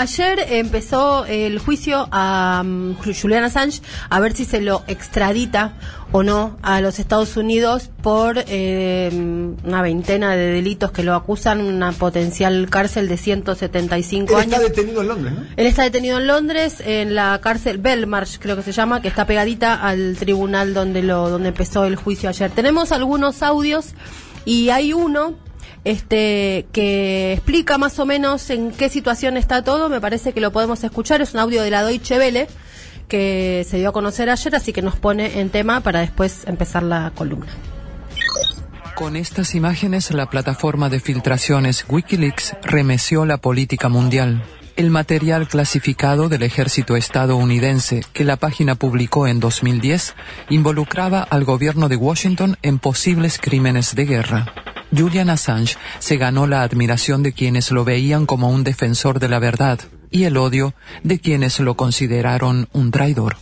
ayer empezó el juicio a um, Julian Assange a ver si se lo extradita o no a los Estados Unidos por eh, una veintena de delitos que lo acusan, una potencial cárcel de 175 Él años. está detenido en Londres, ¿no? Él está detenido en Londres, en la cárcel Belmarsh, creo que se llama, que está pegadita al tribunal donde lo donde empezó el juicio ayer. Tenemos algunos audios y hay uno este que explica más o menos en qué situación está todo. Me parece que lo podemos escuchar. Es un audio de la Deutsche Welle que se dio a conocer ayer, así que nos pone en tema para después empezar la columna. Con estas imágenes, la plataforma de filtraciones Wikileaks remeció la política mundial. El material clasificado del ejército estadounidense que la página publicó en 2010 involucraba al gobierno de Washington en posibles crímenes de guerra. Julian Assange se ganó la admiración de quienes lo veían como un defensor de la verdad y el odio de quienes lo consideraron un traidor.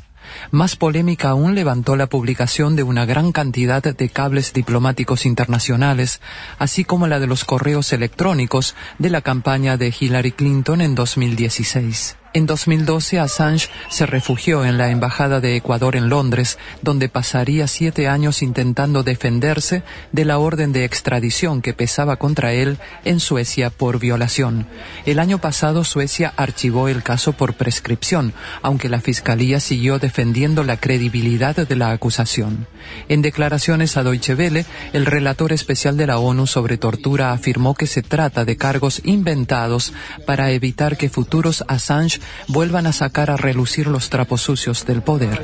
Más polémica aún levantó la publicación de una gran cantidad de cables diplomáticos internacionales, así como la de los correos electrónicos de la campaña de Hillary Clinton en 2016. En 2012, Assange se refugió en la Embajada de Ecuador en Londres, donde pasaría siete años intentando defenderse de la orden de extradición que pesaba contra él en Suecia por violación. El año pasado, Suecia archivó el caso por prescripción, aunque la Fiscalía siguió defendiendo la credibilidad de la acusación. En declaraciones a Deutsche Welle, el relator especial de la ONU sobre tortura afirmó que se trata de cargos inventados para evitar que futuros Assange vuelvan a sacar a relucir los trapos sucios del poder.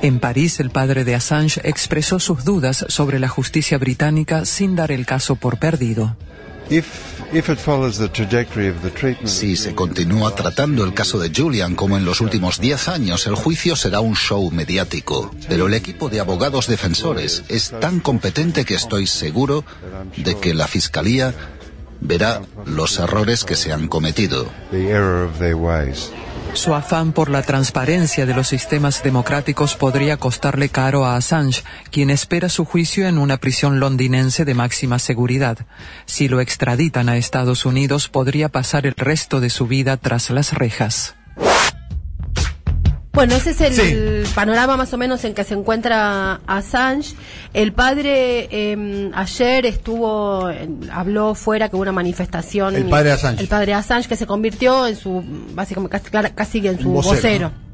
En París, el padre de Assange expresó sus dudas sobre la justicia británica sin dar el caso por perdido. Si se continúa tratando el caso de Julian como en los últimos 10 años, el juicio será un show mediático. Pero el equipo de abogados defensores es tan competente que estoy seguro de que la Fiscalía verá los errores que se han cometido. Su afán por la transparencia de los sistemas democráticos podría costarle caro a Assange, quien espera su juicio en una prisión londinense de máxima seguridad. Si lo extraditan a Estados Unidos, podría pasar el resto de su vida tras las rejas. Bueno, ese es el sí. panorama más o menos en que se encuentra Assange. El padre eh, ayer estuvo, habló fuera que hubo una manifestación. El padre Assange. El padre Assange que se convirtió en su, básicamente casi, casi en su vocero. vocero.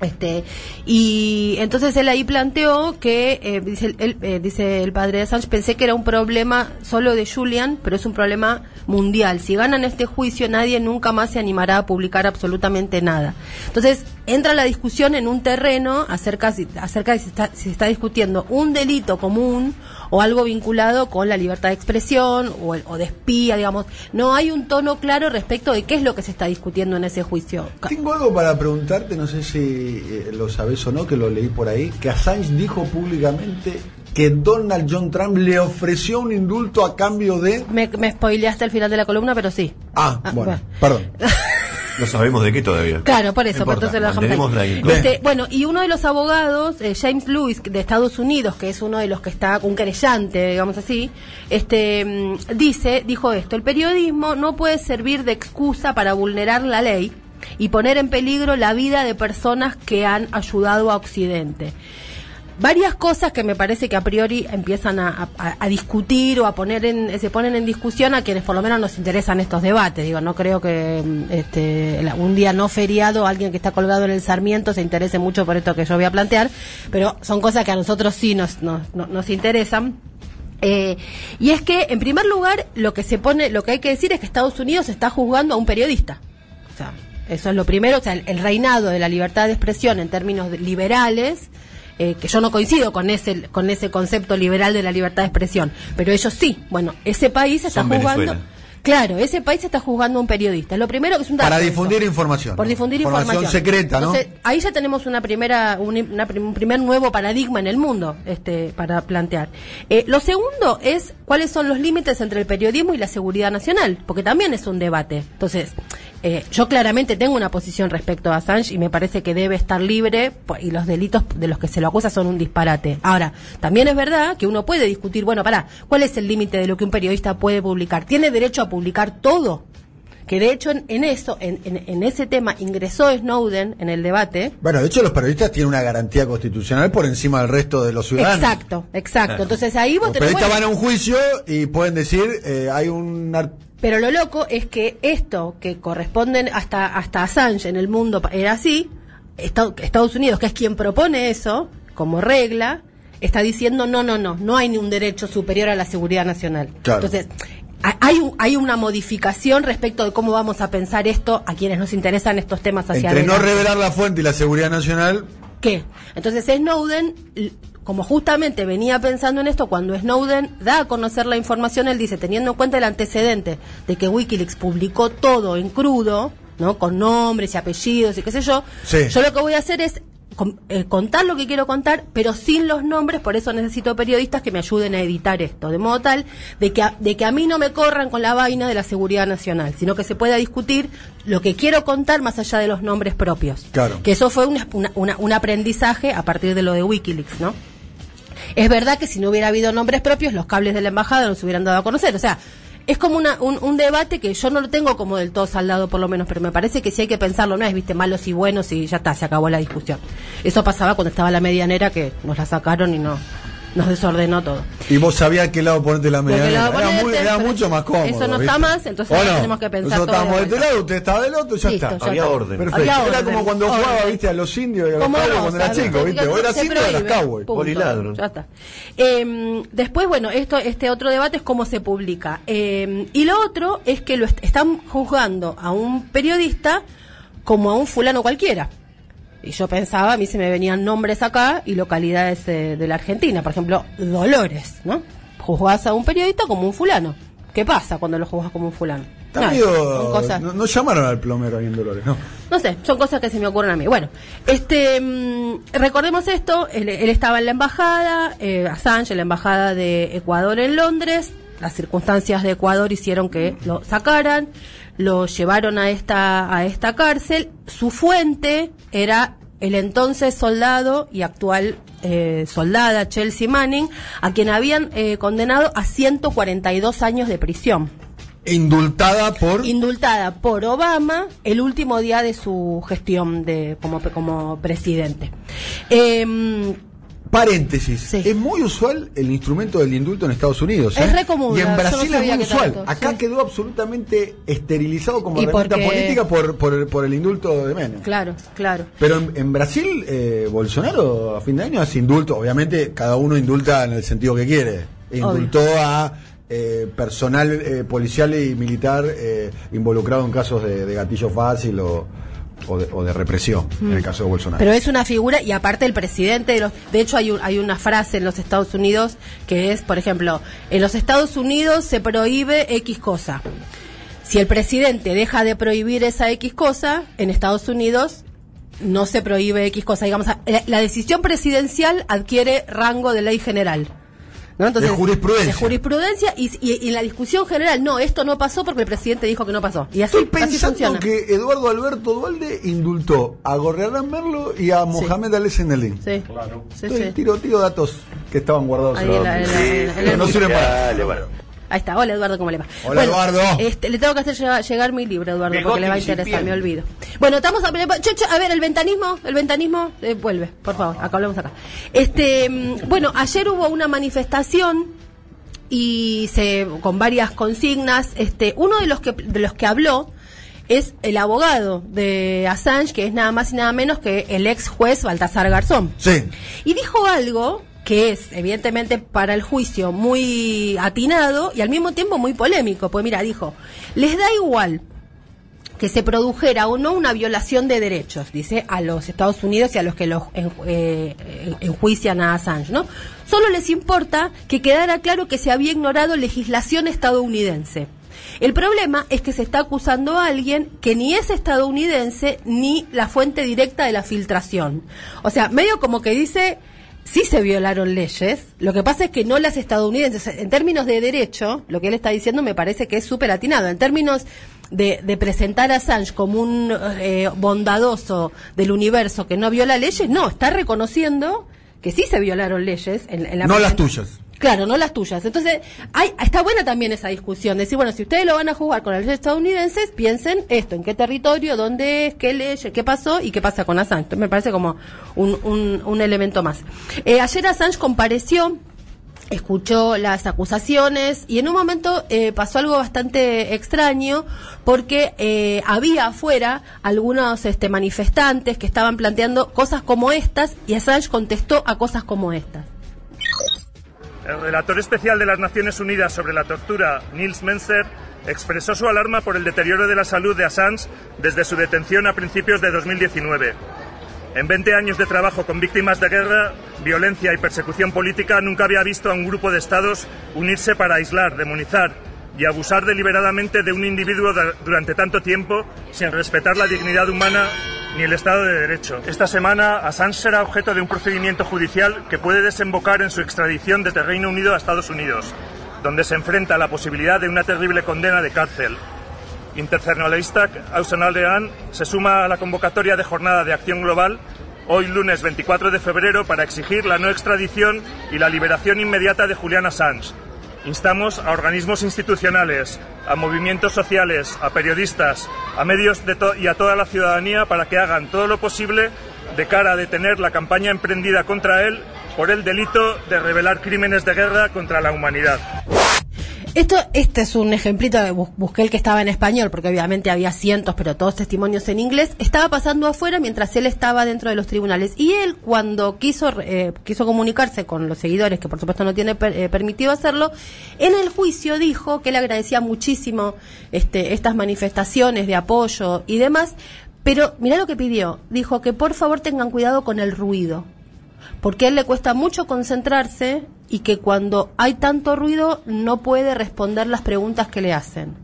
Este, y entonces él ahí planteó que, eh, dice, él, eh, dice el padre de Assange, pensé que era un problema solo de Julian, pero es un problema mundial. Si ganan este juicio, nadie nunca más se animará a publicar absolutamente nada. Entonces, entra la discusión en un terreno acerca, acerca de si está, si está discutiendo un delito común o algo vinculado con la libertad de expresión o, o, de espía, digamos. No hay un tono claro respecto de qué es lo que se está discutiendo en ese juicio. Tengo algo para preguntarte, no sé si eh, lo sabes o no, que lo leí por ahí, que Assange dijo públicamente que Donald John Trump le ofreció un indulto a cambio de... Me, me spoileaste al final de la columna, pero sí. Ah, ah bueno, bueno, perdón. No sabemos de qué todavía. Claro, por eso, por entonces lo dejamos ahí. Este, bueno, y uno de los abogados, eh, James Lewis, de Estados Unidos, que es uno de los que está, un querellante, digamos así, este, dice, dijo esto, el periodismo no puede servir de excusa para vulnerar la ley y poner en peligro la vida de personas que han ayudado a Occidente varias cosas que me parece que a priori empiezan a, a, discutir o a poner en, se ponen en discusión a quienes por lo menos nos interesan estos debates. Digo, no creo que este, un día no feriado alguien que está colgado en el Sarmiento se interese mucho por esto que yo voy a plantear, pero son cosas que a nosotros sí nos, nos, nos, interesan. Eh, y es que, en primer lugar, lo que se pone, lo que hay que decir es que Estados Unidos está juzgando a un periodista. O sea, eso es lo primero, o sea, el reinado de la libertad de expresión en términos liberales eh, que yo no coincido con ese con ese concepto liberal de la libertad de expresión, pero ellos sí. Bueno, ese país está Son jugando. Venezuela. Claro, ese país está jugando a un periodista. Lo primero que es un dato Para eso. difundir información. Por difundir información. información. secreta, ¿no? Entonces, ahí ya tenemos una primera, un, una, un primer nuevo paradigma en el mundo este, para plantear. Eh, lo segundo es cuáles son los límites entre el periodismo y la seguridad nacional, porque también es un debate. Entonces, eh, yo claramente tengo una posición respecto a Assange y me parece que debe estar libre y los delitos de los que se lo acusa son un disparate. Ahora, también es verdad que uno puede discutir, bueno, para, ¿cuál es el límite de lo que un periodista puede publicar? ¿Tiene derecho a publicar todo? que de hecho en, eso, en, en, ese tema, ingresó Snowden en el debate. Bueno, de hecho los periodistas tienen una garantía constitucional por encima del resto de los ciudadanos. Exacto, exacto. Entonces ahí vos Los periodistas van a un juicio y pueden decir, eh, hay un... Pero lo loco es que esto, que corresponden hasta, hasta Assange en el mundo, era así, Estados Unidos, que es quien propone eso como regla, está diciendo no, no, no, no hay ni un derecho superior a la seguridad nacional. Entonces, hay, hay una modificación respecto de cómo vamos a pensar esto a quienes nos interesan estos temas hacia Entre no revelar la fuente y la seguridad nacional. ¿Qué? Entonces Snowden, como justamente venía pensando en esto, cuando Snowden da a conocer la información, él dice, teniendo en cuenta el antecedente de que Wikileaks publicó todo en crudo, ¿no? Con nombres y apellidos y qué sé yo, yo lo que voy a hacer es eh, contar lo que quiero contar, pero sin los nombres, por eso necesito periodistas que me ayuden a editar esto, de modo tal de que, a, de que a mí no me corran con la vaina de la seguridad nacional, sino que se pueda discutir lo que quiero contar más allá de los nombres propios. Claro. Que eso fue un aprendizaje a partir de lo de Wikileaks, ¿no? Es verdad que si no hubiera habido nombres propios, los cables de la embajada no se hubieran dado a conocer. O sea, es como una, un, debate que yo no lo tengo como del todo saldado por lo menos, pero me parece que sí hay que pensarlo, no es, viste, malos y buenos y ya está, se acabó la discusión. Eso pasaba cuando estaba la medianera que nos la sacaron y no, nos desordenó todo. Y vos sabías qué lado ponerte la medalla. Era, mucho más cómodo. Eso no está más, entonces tenemos que pensar. Nosotros estábamos de este lado, usted estaba del otro, ya está. Había orden. Perfecto. era como cuando jugaba, viste, a los indios y a los cowboys cuando era chico, viste. O eras indio o eras cowboy. Poliladro. Ya está. Eh, después, bueno, esto, este otro debate es cómo se publica. Eh, y lo otro es que lo están juzgando a un periodista como a un fulano cualquiera. Y yo pensaba, a mí se me venían nombres acá y localidades eh, de la Argentina. Por ejemplo, Dolores, ¿no? Juzgás a un periodista como un fulano. ¿Qué pasa cuando lo juzgas como un fulano? no, llamaron al plomero ahí en Dolores, ¿no? No sé, son cosas que se me ocurren a mí. Bueno, este, mm, recordemos esto, él, estaba en la embajada, eh, Assange, en la embajada de Ecuador en Londres, las circunstancias de Ecuador hicieron que lo sacaran, lo llevaron a esta, a esta cárcel. Su fuente era el entonces soldado y actual eh, soldada Chelsea Manning, a quien habían eh, condenado a 142 años de prisión. Indultada por. Indultada por Obama el último día de su gestión de como, como presidente. Eh, Paréntesis. Es muy usual el instrumento del indulto en Estados Unidos. Es ¿eh? Y en Brasil es muy usual. Acá quedó absolutamente esterilizado como herramienta política por, por, el, indulto de Menem. Claro, claro. Pero en, Brasil, eh, Bolsonaro a fin de año hace indulto. Obviamente, cada uno indulta en el sentido que quiere. Indultó a eh, personal policial y militar involucrado en casos de, de gatillo fácil o o de, represión, en el mm. caso de Bolsonaro. Pero es una figura, y aparte el presidente, de, los, de hecho hay, hay una frase en los Estados Unidos que es, por ejemplo, en los Estados Unidos se prohíbe X cosa. Si el presidente deja de prohibir esa X cosa, en Estados Unidos no se prohíbe X cosa. Digamos, la decisión presidencial adquiere rango de ley general de jurisprudencia. De jurisprudencia y, y, en la discusión general, no, esto no pasó porque el presidente dijo que no pasó. Y así, Estoy pensando que Eduardo Alberto Dualde indultó a Gorriarán Merlo y a Mohamed Ali Senelín. Sí. Claro. Estoy tiro, tiro datos que estaban guardados. Ahí no sirven para... Ahí está. Hola Eduardo, ¿cómo le va? Hola Eduardo. Este, le tengo que hacer llegar, mi libro, Eduardo, porque le va a interesar, me olvido. Bueno, estamos a, a ver, el ventanismo, el ventanismo, eh, vuelve, por favor, acá hablamos acá. Este, mm, bueno, ayer hubo una manifestación y se con varias consignas. Este, uno de los que de los que habló es el abogado de Assange, que es nada más y nada menos que el ex juez Baltasar Garzón. Sí. Y dijo algo que es evidentemente para el juicio muy atinado y al mismo tiempo muy polémico. Pues mira, dijo, les da igual que se produjera o no una violación de derechos, dice, a los Estados Unidos y a los que los eh, enjuician a Assange, ¿no? Solo les importa que quedara claro que se había ignorado legislación estadounidense. El problema es que se está acusando a alguien que ni es estadounidense ni la fuente directa de la filtración. O sea, medio como que dice, sí se violaron leyes, lo que pasa es que no las estadounidenses. En términos de derecho, lo que él está diciendo me parece que es súper atinado. En términos de, presentar a Assange como un eh, bondadoso del universo que no viola leyes, no, está reconociendo que sí se violaron leyes. En, no las tuyas. Claro, no las tuyas. Entonces, hay, está buena también esa discusión. Decir, bueno, si ustedes lo van a jugar con los estadounidenses, piensen esto, en qué territorio, dónde es, qué ley, qué pasó y qué pasa con Assange. me parece como un elemento más. Eh, ayer Assange compareció escuchó las acusaciones y en un momento eh, pasó algo bastante extraño porque eh, había afuera algunos este, manifestantes que estaban planteando cosas como estas y Assange contestó a cosas como estas. El relator especial de las Naciones Unidas sobre la tortura, Nils Menzer, expresó su alarma por el deterioro de la salud de Assange desde su detención a principios de 2019. En 20 años de trabajo con víctimas de guerra, violencia y persecución política, nunca había visto a un grupo de estados unirse para aislar, demonizar y abusar deliberadamente de un individuo durante tanto tiempo sin respetar la dignidad humana ni el Estado de Derecho. Esta semana, Assange será objeto de un procedimiento judicial que puede desembocar en su extradición desde Reino Unido a Estados Unidos, donde se enfrenta a la posibilidad de una terrible condena de cárcel. Internacionalista Ausenaldean se suma a la convocatoria de jornada de acción global hoy lunes 24 de febrero para exigir la no extradición y la liberación inmediata de Julian Assange. Instamos a organismos institucionales, a movimientos sociales, a periodistas, a medios y a toda la ciudadanía para que hagan todo lo posible de cara a detener la campaña emprendida contra él por el delito de revelar crímenes de guerra contra la humanidad. Esto, este es un ejemplito, de, busqué el que estaba en español, porque obviamente había cientos, pero todos testimonios en inglés. Estaba pasando afuera mientras él estaba dentro de los tribunales. Y él, cuando quiso, eh, quiso comunicarse con los seguidores, que por supuesto no tiene eh, permitido hacerlo, en el juicio dijo que le agradecía muchísimo este, estas manifestaciones de apoyo y demás. Pero mira lo que pidió. Dijo que por favor tengan cuidado con el ruido porque a él le cuesta mucho concentrarse y que cuando hay tanto ruido no puede responder las preguntas que le hacen.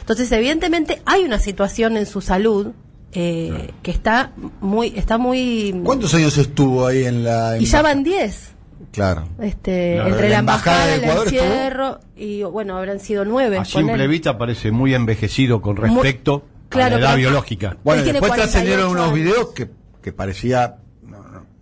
Entonces, evidentemente hay una situación en su salud eh, que está muy, está muy. ¿Cuántos años estuvo ahí en la? Y ya van 10. Claro. Este, entre la, embajada, el encierro y bueno, habrán sido nueve. A simple vista parece muy envejecido con respecto a la edad biológica. Bueno, después trascendieron unos videos que, que parecía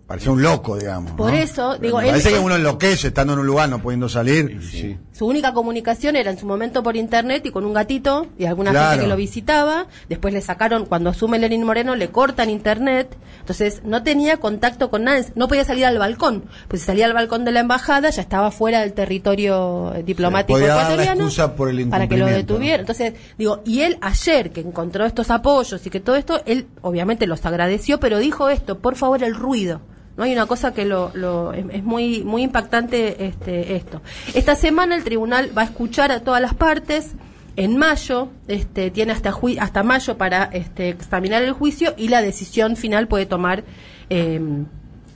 Parecía un loco, digamos. Por eso, digo. parece que uno enloquece estando en un lugar, no pudiendo salir. Sí. Su única comunicación era en su momento por internet y con un gatito y alguna gente que lo visitaba. Después le sacaron, cuando asume Lenin Moreno, le cortan internet. Entonces no tenía contacto con nadie. No podía salir al balcón. Pues si salía al balcón de la embajada, ya estaba fuera del territorio eh, diplomático ecuatoriano. por el para que lo detuvieran. Entonces, digo, y él ayer que encontró estos apoyos y que todo esto, él obviamente los agradeció, pero dijo esto, por favor, el ruido. ¿No? Hay una cosa que lo, es, muy, muy impactante este, esto. Esta semana el tribunal va a escuchar a todas las partes. En mayo, este, tiene hasta, hasta mayo para este, examinar el juicio y la decisión final puede tomar em,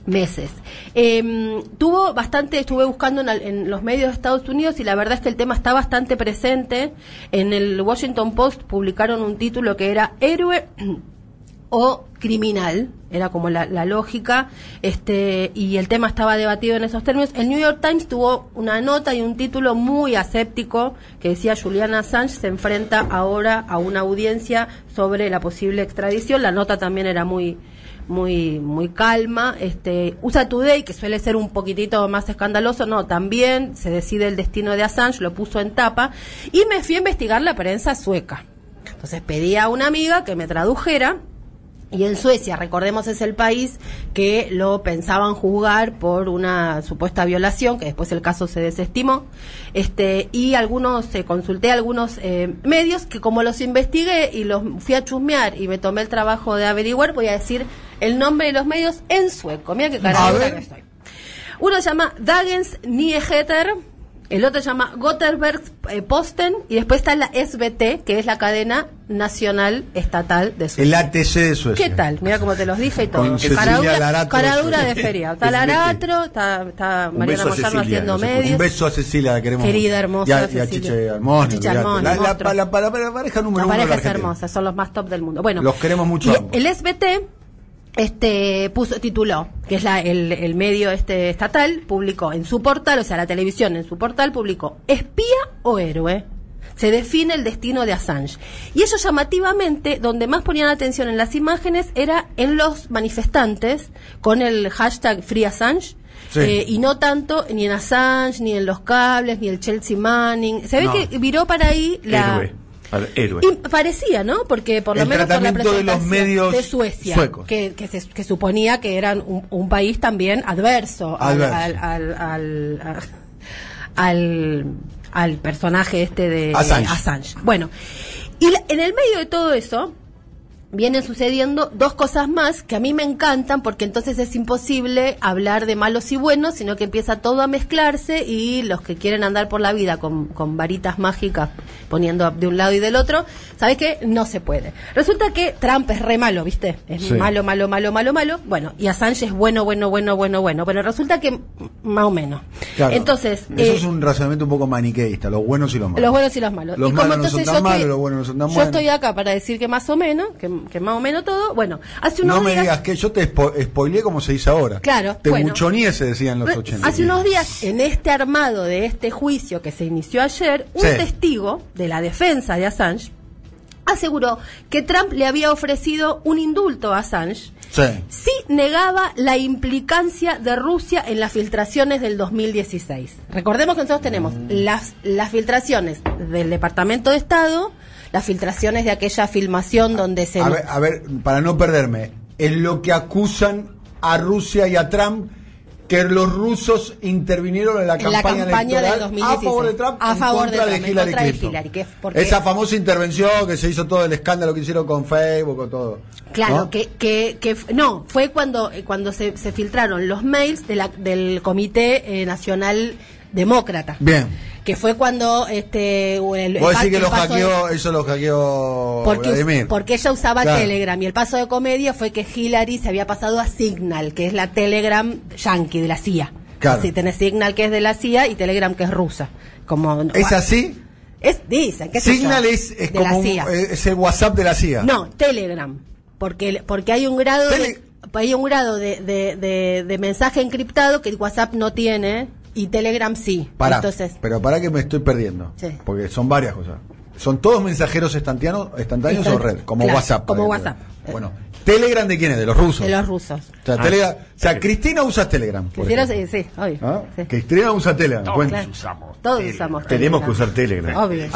meses. Em, tuvo bastante, estuve buscando en, en, los medios de Estados Unidos y la verdad es que el tema está bastante presente. En el Washington Post publicaron un título que era Héroe o criminal, era como la, lógica, este, y el tema estaba debatido en esos términos. El New York Times tuvo una nota y un título muy aséptico que decía Julian Assange se enfrenta ahora a una audiencia sobre la posible extradición. La nota también era muy, muy muy calma este USA Today que suele ser un poquitito más escandaloso no también se decide el destino de Assange lo puso en tapa y me fui a investigar la prensa sueca entonces pedí a una amiga que me tradujera y en Suecia, recordemos, es el país que lo pensaban juzgar por una supuesta violación, que después el caso se desestimó. Este, y algunos, eh, consulté algunos eh, medios que como los investigué y los fui a chusmear y me tomé el trabajo de averiguar, voy a decir el nombre de los medios en sueco. Mira qué cara que estoy. Uno se llama Dagens Nyheter el otro se llama Gothenburg eh, Posten y después está la SBT, que es la cadena nacional estatal de Suecia. El ATC de Suecia. ¿Qué tal? Mira cómo te los dije y todo. Caradura, de feria. Está Laratro, está, está Mariana Moyano haciendo medios. Un beso a Cecilia, queremos. Querida, hermosa. Y a, Chiche Armón. La, la, pareja número uno. La pareja es hermosa, son los más top del mundo. Bueno. Los queremos mucho. el SBT este puso tituló que es la, el, el, medio este estatal publicó en su portal o sea la televisión en su portal publicó espía o héroe se define el destino de Assange. Y ellos llamativamente, donde más ponían atención en las imágenes, era en los manifestantes con el hashtag Free Assange. Eh, y no tanto ni en Assange, ni en los cables, ni el Chelsea Manning. Se ve que viró para ahí la... Héroe. Parecía, ¿no? Porque por lo menos por la presentación de, los medios de Suecia, que, que, suponía que eran un, país también adverso, Al, al, al, personaje este de Assange. Bueno, y en el medio de todo eso, vienen sucediendo dos cosas más que a mí me encantan porque entonces es imposible hablar de malos y buenos, sino que empieza todo a mezclarse y los que quieren andar por la vida con, con varitas mágicas poniendo de un lado y del otro, ¿sabes qué? No se puede. Resulta que Trump es re malo, ¿viste? Es malo, malo, malo, malo, malo. Bueno, y Assange es bueno, bueno, bueno, bueno, bueno. Pero resulta que más o menos. Entonces. Eso es eh, un razonamiento un poco maniqueísta, los buenos y los malos. Los buenos y los malos. Los malos no son tan malos, los buenos no son tan buenos. Yo estoy acá para decir que más o menos, que que más o menos todo. Bueno, hace unos días. No me digas que yo te spoileé como se dice ahora. Claro. Te bueno, se decía en los 80. Hace unos días, en este armado de este juicio que se inició ayer, un testigo de la defensa de Assange aseguró que Trump le había ofrecido un indulto a Assange si negaba la implicancia de Rusia en las filtraciones del 2016. Recordemos que nosotros tenemos mm. las, las filtraciones del Departamento de Estado, las filtraciones de aquella filmación donde se... A ver, a ver, para no perderme, es lo que acusan a Rusia y a Trump que los rusos intervinieron en la campaña, electoral 2016. a favor de Trump a favor de, Trump, Hillary, Clinton. Esa famosa intervención que se hizo todo el escándalo que hicieron con Facebook o todo. Claro, que, que, que no, fue cuando, cuando se, se filtraron los mails de la, del Comité eh, Nacional Demócrata. Bien que fue cuando este el, ¿Vos decís que lo hackeó, eso lo hackeó porque, porque ella usaba Telegram y el paso de comedia fue que Hillary se había pasado a Signal, que es la Telegram yankee de la CIA. Claro. Si tenés Signal que es de la CIA y Telegram que es rusa. Como, ¿Es así? Es, dicen que Signal es, es como es el WhatsApp de la CIA. No, Telegram. Porque, porque hay un grado de, hay un grado de, de, de mensaje encriptado que el WhatsApp no tiene y Telegram sí. Entonces, pero para que me estoy perdiendo. Porque son varias cosas. ¿Son todos mensajeros instantáneos, instantáneos o red? Como WhatsApp. Como WhatsApp. Bueno, ¿Telegram de quién es? ¿De los rusos? De los rusos. O sea, ah, o sea Cristina usa Telegram. Cristina, sí, sí, obvio. ¿Ah? Cristina usa Telegram. Todos usamos. Todos usamos. Tenemos que usar Telegram. Obvio.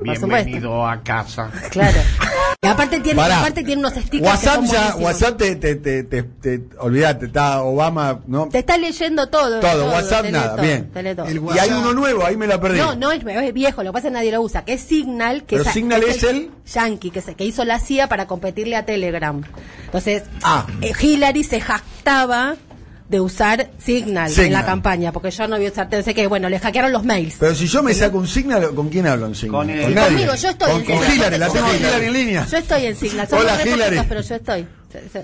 Bienvenido a casa. Claro. Y aparte tiene, aparte tiene unos stickers. WhatsApp ya, WhatsApp te, te, te, te, te olvidate, está Obama, ¿no? Te está leyendo todo. Todo, WhatsApp nada, bien. Y hay uno nuevo, ahí me la perdí. No, no es, es viejo, lo que pasa es que nadie lo usa, que es Signal, que Pero Signal es, el, Yankee, que, se, que hizo la CIA para competirle a Telegram. Entonces, ah. Eh, Hillary se jactaba de usar Signal, en la campaña, porque yo no voy a usar, sé que, bueno, le hackearon los mails. Pero si yo me saco un Signal, ¿con quién hablo en Signal? Con, el, Conmigo, yo estoy con, en con Hillary, la tengo Hillary en línea. Yo estoy en Signal. Hola, Hillary. Pero yo estoy.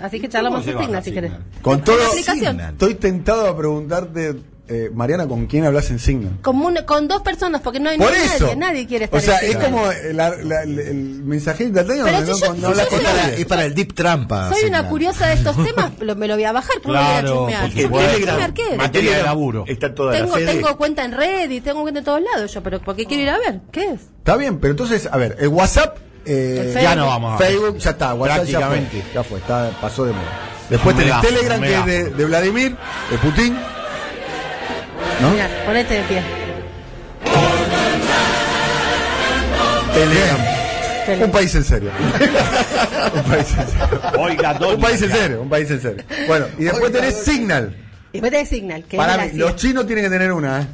Así que charlamos en Signal, si querés. Con todo, estoy tentado a preguntarte eh, Mariana, ¿con quién hablas en Signal? Con, con dos personas, porque no hay nadie, nadie quiere estar O sea, es como el mensaje instantáneo no, no, es para el deep trampa. Soy una curiosa de estos temas, me lo voy a bajar, claro, porque Telegram, materia de laburo. Está toda tengo, la tengo cuenta en red y tengo cuenta en todos lados yo, pero ¿por qué quiero ir a ver? ¿Qué es? Está bien, pero entonces, a ver, el WhatsApp... Eh, ya no vamos a Facebook ya está, WhatsApp ya fue, ya fue está, pasó de moda. Después tenés Telegram, que es de, de Vladimir, de Putin. ¿No? Mira, ponete de pie. Un país en serio. un país en serio. Oiga, Un país en serio, un país en serio. Bueno, y después tenés Signal. Y después tenés Signal. Que Para mí, los chinos tienen que tener una, ¿eh?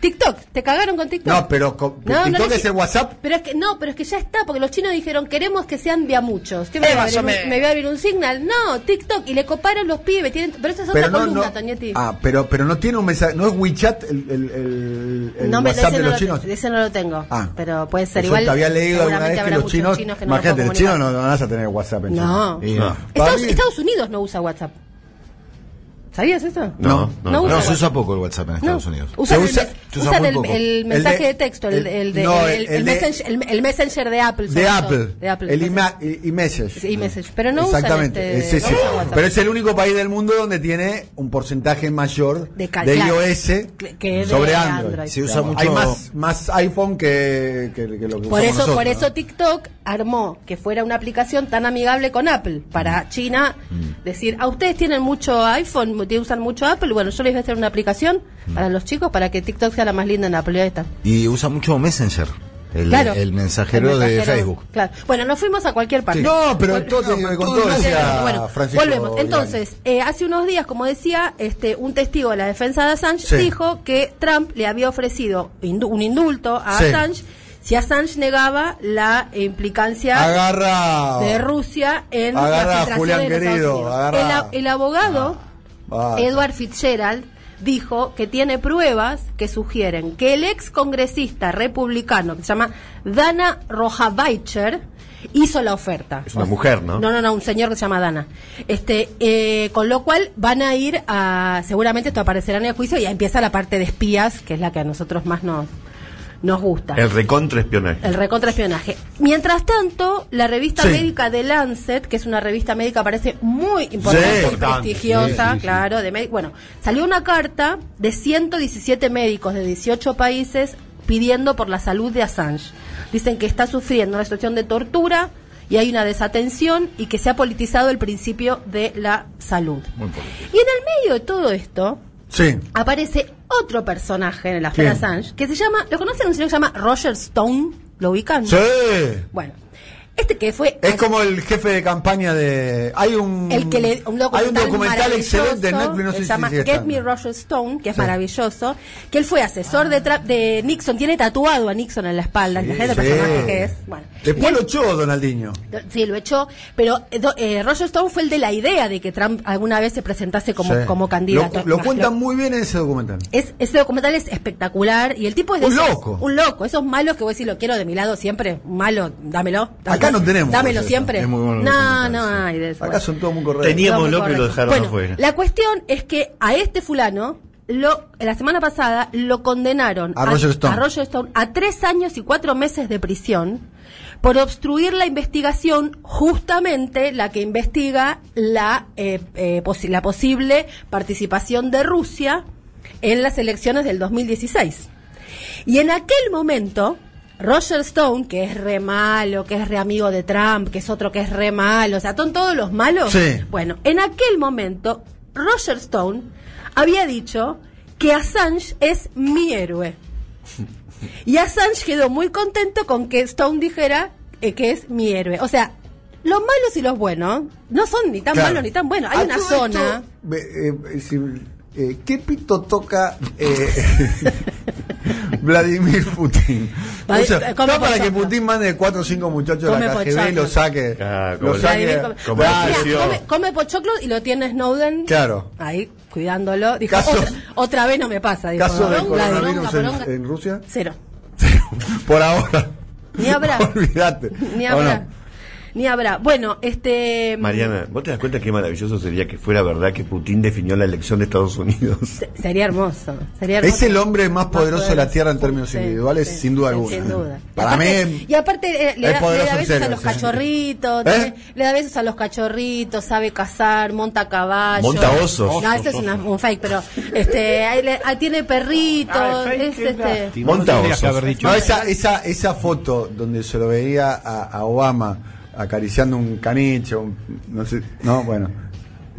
TikTok, te cagaron con TikTok. No, pero con, TikTok es el WhatsApp. Pero es que no, pero es que ya está, porque los chinos dijeron queremos que sean via muchos. me, me... voy a abrir un signal. No, TikTok y le coparon los pibes. Tienen, pero esa es otra columna, Toñetti. Ah, pero, pero no tiene un mensaje, no es WeChat el, el, el, no, WhatsApp de los chinos. Ese no lo tengo. Ah, pero puede ser igual. Te había leído alguna vez que los chinos, imagínate, los chinos no, van a tener WhatsApp en No. no. Estados, Estados Unidos no usa WhatsApp. ¿Sabías eso? No, no, no, se usa poco el WhatsApp en Estados Unidos. Usan, usa, el, el, mensaje de, texto, el, el, de, el, messenger, el, messenger de Apple. De Apple. De Apple. El iMessage. iMessage. Pero no Exactamente. Usan este, sí, sí. Pero es el único país del mundo donde tiene un porcentaje mayor de, de iOS que sobre Android. Android. Se usa mucho. Hay más, más iPhone que, que, que lo que por eso, nosotros, Por eso TikTok armó que fuera una aplicación tan amigable con Apple para China mm. decir, a ustedes tienen mucho iPhone, usan mucho Apple, bueno, yo les voy a hacer una aplicación mm. para los chicos para que TikTok sea la más linda en Apple. Y usa mucho Messenger. El, el, mensajero de Facebook. Claro. Bueno, nos fuimos a cualquier parte. No, pero todo, con todo bueno, volvemos. Entonces, eh, hace unos días, como decía, este un testigo de la defensa de Assange dijo que Trump le había ofrecido un indulto a Assange si Assange negaba la implicancia de Rusia en la filtración de el, el, abogado ah, Edward Fitzgerald dijo que tiene pruebas que sugieren que el ex congresista republicano que se llama Dana Rojavicher hizo la oferta. Es una mujer, ¿no? No, no, no, un señor que se llama Dana. Este, eh, con lo cual van a ir a, seguramente esto aparecerá en el juicio y ya empieza la parte de espías, que es la que a nosotros más nos, nos gusta. El recontraespionaje. El recontraespionaje. Mientras tanto, la revista médica de Lancet, que es una revista médica parece muy importante y prestigiosa, claro, de bueno, salió una carta de 117 médicos de 18 países pidiendo por la salud de Assange. Dicen que está sufriendo una situación de tortura y hay una desatención y que se ha politizado el principio de la salud. y en el medio de todo esto, sí. aparece otro personaje en la Fera Assange que se llama, ¿lo conocen? Un señor que se llama Roger Stone. ¿Lo ubican? Sí. Bueno, este que fue. Es como el jefe de campaña de. Hay un. El que le, un hay un documental excelente de Netflix, no sé se llama Get Me Roger Stone, que es maravilloso. Que él fue asesor de, de Nixon, tiene tatuado a Nixon en la espalda, sí, el personaje que es. Bueno. Después lo echó Donaldinho. Sí, lo echó. Pero eh, eh, Roger Stone fue el de la idea de que Trump alguna vez se presentase como, como candidato. Lo, lo cuentan muy bien en ese documental. Es, ese documental es espectacular. Y el tipo es de. Un loco. Un loco. Esos malos que voy a decir, lo quiero de mi lado siempre. Malo, dámelo. Acá no tenemos. Dámelo siempre. no, no hay de eso. Acá son todos muy correctos. Teníamos lo que lo dejaron bueno, afuera. La cuestión es que a este fulano, lo, la semana pasada, lo condenaron a, Roger Stone. a Roger Stone a tres años y cuatro meses de prisión por obstruir la investigación, justamente la que investiga la, eh, eh, la posible participación de Rusia en las elecciones del 2016. Y en aquel momento, Roger Stone, que es re malo, que es re amigo de Trump, que es otro que es re malo, o sea, son todos los malos. Sí. Bueno, en aquel momento, Roger Stone había dicho que Assange es mi héroe. Y Assange quedó muy contento con que Stone dijera eh, que es mi héroe. O sea, los malos y los buenos no son ni tan malos ni tan buenos. Hay una zona. Eh, eh, ¿Qué pito toca Vladimir Putin. O sea, no para que Putin mande cuatro o cinco muchachos a la KGB y lo saque. Ah, lo saque come, come, pochoclo y lo tiene Snowden. Claro. Ahí, cuidándolo. Dijo, otra, vez no me pasa. Dijo, ¿Caso de coronavirus en, en, Rusia? Cero. Por ahora. Ni habrá. Olvídate. Ni habrá ni habrá. Bueno, este. Mm, Mariana, ¿vos te das cuenta qué maravilloso sería que fuera verdad que Putin definió la elección de Estados Unidos? sería hermoso. Sería Es el hombre más, poderoso, de la Tierra en términos individuales, sin duda alguna. Sin duda. Para mí. Y aparte, eh, le, da, besos a los cachorritos, ¿Eh? le da besos a los cachorritos, sabe cazar, monta caballo. Monta osos. No, esto es un fake, pero este, tiene perritos. Ah, es, este... Monta osos. No, esa, esa, esa foto donde se lo veía a, a Obama acariciando un caniche, no sé, no, bueno.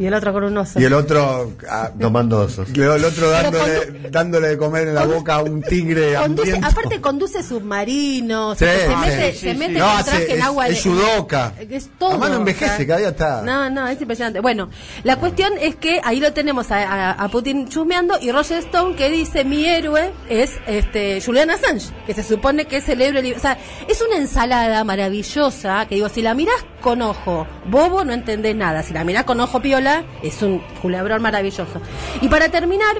Y el otro con un oso. Y el otro ah, tomando osos. El otro dándole, dándole de comer en la boca a un tigre conduce, Aparte conduce submarinos, se mete, se mete no, hace, en agua. Es judoka. Es todo. Además no envejece, cada día está. No, no, es impresionante. Bueno, la cuestión es que ahí lo tenemos a, a, Putin chusmeando y Roger Stone que dice mi héroe es este Julian Assange, que se supone que es el héroe. O sea, es una ensalada maravillosa que digo, si la mirás con ojo bobo no entendés nada, si la mirás con ojo piola es un culebrón maravilloso. Y para terminar,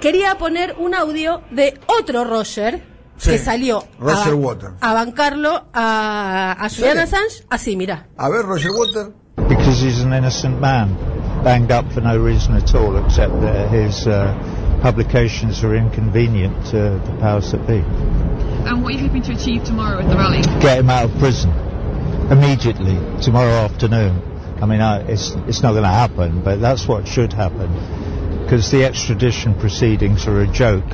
quería poner un audio de otro Roger que salió Roger a, Water. a bancarlo a, a Julian Assange. Así, mira. A ver, Roger Water. Because he's an innocent man. banged up for no reason at all, except that his uh, publications are inconvenient to the powers that be. And what are you hoping to achieve tomorrow at the rally? Get him out of prison immediately tomorrow afternoon. I mean, I, it's it's not going to happen, but that's what should happen because the extradition proceedings are a joke.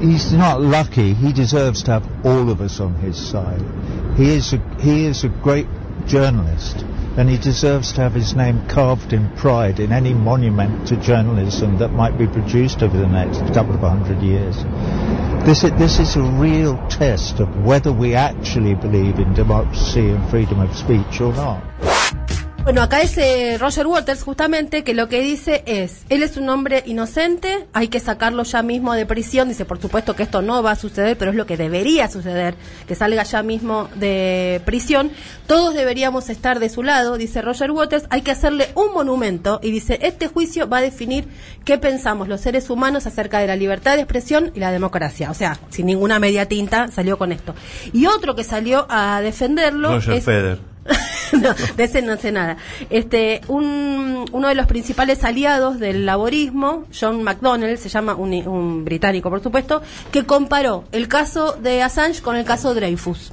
He's not lucky. He deserves to have all of us on his side. He is a, he is a great journalist and he deserves to have his name carved in pride in any monument to journalism that might be produced over the next couple of hundred years. This is, this is a real test of whether we actually believe in democracy and freedom of speech or not. Bueno, acá es eh, Roger Waters justamente que lo que dice es, él es un hombre inocente, hay que sacarlo ya mismo de prisión, dice por supuesto que esto no va a suceder, pero es lo que debería suceder, que salga ya mismo de prisión, todos deberíamos estar de su lado, dice Roger Waters, hay que hacerle un monumento y dice, este juicio va a definir qué pensamos los seres humanos acerca de la libertad de expresión y la democracia, o sea, sin ninguna media tinta salió con esto. Y otro que salió a defenderlo Roger es... Federer. no, de ese no sé nada. Este, un, uno de los principales aliados del laborismo, John McDonnell, se llama un, un británico, por supuesto, que comparó el caso de Assange con el caso Dreyfus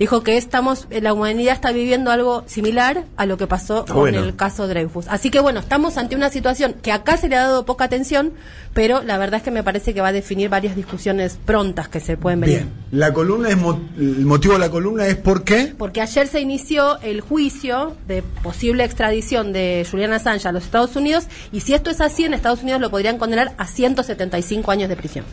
dijo que estamos, la humanidad está viviendo algo similar a lo que pasó con Bueno. el caso Dreyfus. Así que bueno, estamos ante una situación que acá se le ha dado poca atención, pero la verdad es que me parece que va a definir varias discusiones prontas que se pueden venir. Bien. La columna es mo- el motivo de la columna es por qué. Porque ayer se inició el juicio de posible extradición de Julian Assange a los Estados Unidos y si esto es así, en Estados Unidos lo podrían condenar a 175 años de prisión.